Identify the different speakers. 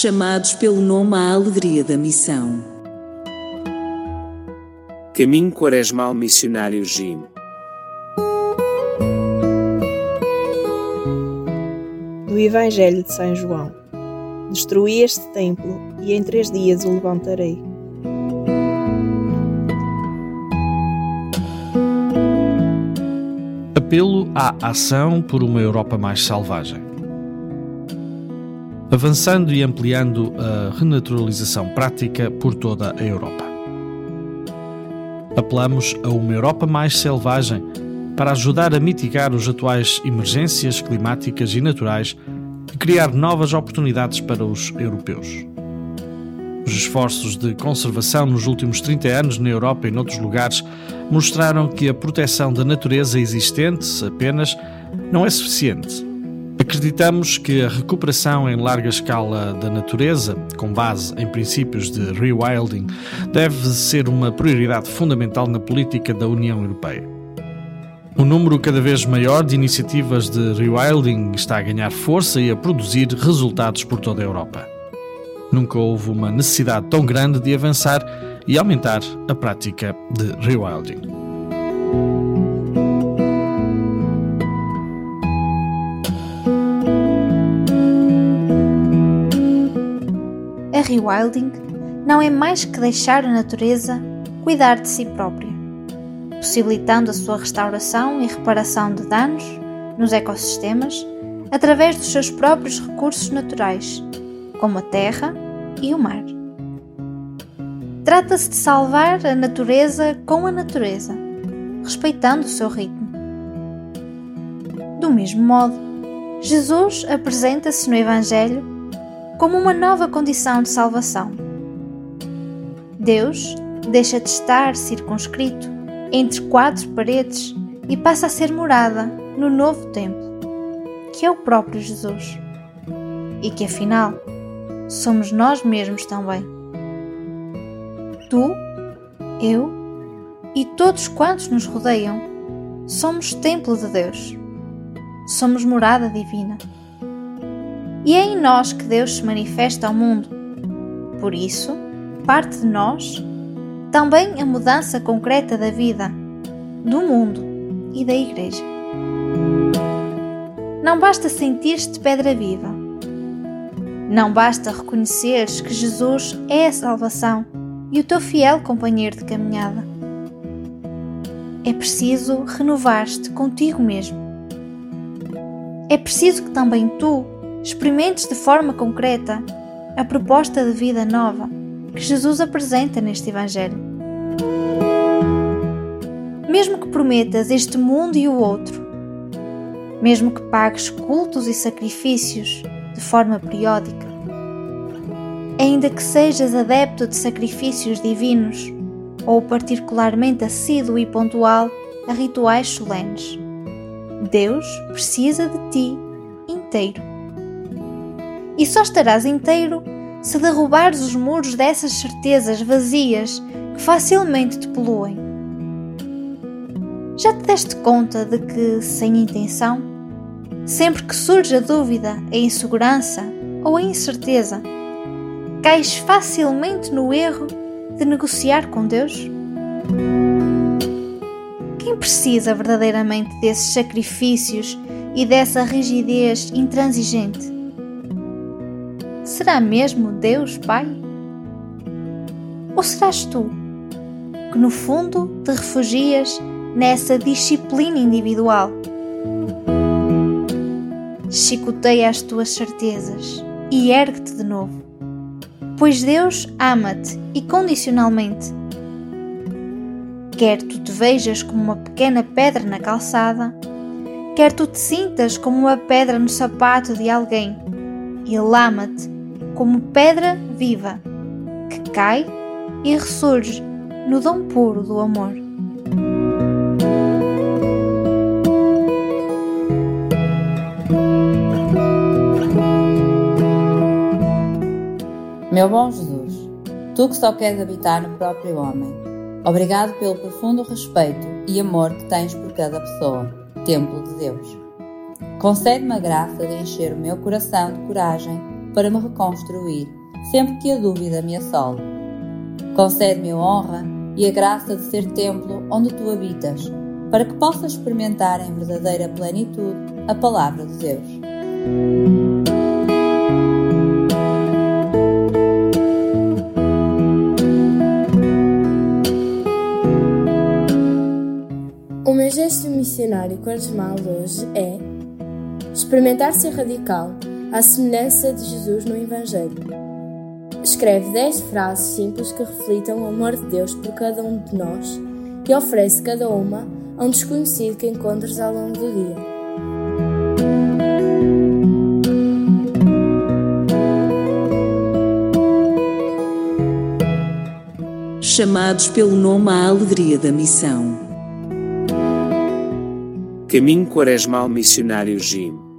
Speaker 1: chamados pelo nome à alegria da missão.
Speaker 2: Caminho Quaresmal Missionário Jim.
Speaker 3: Do Evangelho de São João. Destruí este templo e em três dias o levantarei.
Speaker 4: Apelo à ação por uma Europa mais selvagem. Avançando e ampliando a renaturalização prática por toda a Europa. Apelamos a uma Europa mais selvagem para ajudar a mitigar as atuais emergências climáticas e naturais e criar novas oportunidades para os europeus. Os esforços de conservação nos últimos 30 anos na Europa e noutros lugares mostraram que a proteção da natureza existente apenas não é suficiente. Acreditamos que a recuperação em larga escala da natureza, com base em princípios de rewilding, deve ser uma prioridade fundamental na política da União Europeia. O número cada vez maior de iniciativas de rewilding está a ganhar força e a produzir resultados por toda a Europa. Nunca houve uma necessidade tão grande de avançar e aumentar a prática de rewilding.
Speaker 5: Rewilding não é mais que deixar a natureza cuidar de si própria, possibilitando a sua restauração e reparação de danos nos ecossistemas através dos seus próprios recursos naturais como a terra e o mar. Trata-se de salvar a natureza com a natureza, respeitando o seu ritmo. Do mesmo modo, Jesus apresenta-se no Evangelho como uma nova condição de salvação. Deus deixa de estar circunscrito entre quatro paredes e passa a ser morada no novo templo, que é o próprio Jesus, e que afinal somos nós mesmos também. Tu, eu e todos quantos nos rodeiam somos templo de Deus. Somos morada divina. E é em nós que Deus se manifesta ao mundo. Por isso, parte de nós também a mudança concreta da vida, do mundo e da Igreja. Não basta sentir-te pedra viva não basta reconheceres que Jesus é a salvação e o teu fiel companheiro de caminhada. É preciso renovar-te contigo mesmo. É preciso que também tu experimentes de forma concreta a proposta de vida nova que Jesus apresenta neste Evangelho. Mesmo que prometas este mundo e o outro, mesmo que pagues cultos e sacrifícios de forma periódica. Ainda que sejas adepto de sacrifícios divinos ou particularmente assíduo e pontual a rituais solenes, Deus precisa de ti inteiro. E só estarás inteiro se derrubares os muros dessas certezas vazias que facilmente te poluem. Já te deste conta de que, sem intenção, Sempre que surge a dúvida, a insegurança ou a incerteza, cais facilmente no erro de negociar com Deus? Quem precisa verdadeiramente desses sacrifícios e dessa rigidez intransigente? Será mesmo Deus, Pai? Ou serás tu, que no fundo te refugias nessa disciplina individual? chicoteia as tuas certezas e ergue-te de novo. Pois Deus ama-te incondicionalmente. Quer tu te vejas como uma pequena pedra na calçada, quer tu te sintas como uma pedra no sapato de alguém, Ele ama-te como pedra viva, que cai e ressurge no dom puro do amor.
Speaker 6: Meu bom Jesus, tu que só queres habitar no próprio homem, obrigado pelo profundo respeito e amor que tens por cada pessoa, templo de Deus. Concede-me a graça de encher o meu coração de coragem para me reconstruir, sempre que a dúvida me assole. Concede-me a honra e a graça de ser templo onde tu habitas, para que possa experimentar em verdadeira plenitude a palavra de Deus.
Speaker 7: O meu gesto missionário quaresmal hoje é experimentar ser radical à semelhança de Jesus no Evangelho. Escreve 10 frases simples que reflitam o amor de Deus por cada um de nós e oferece cada uma a um desconhecido que encontres ao longo do dia.
Speaker 1: Chamados pelo nome à alegria da missão.
Speaker 2: Caminho Quaresmal Missionário Jim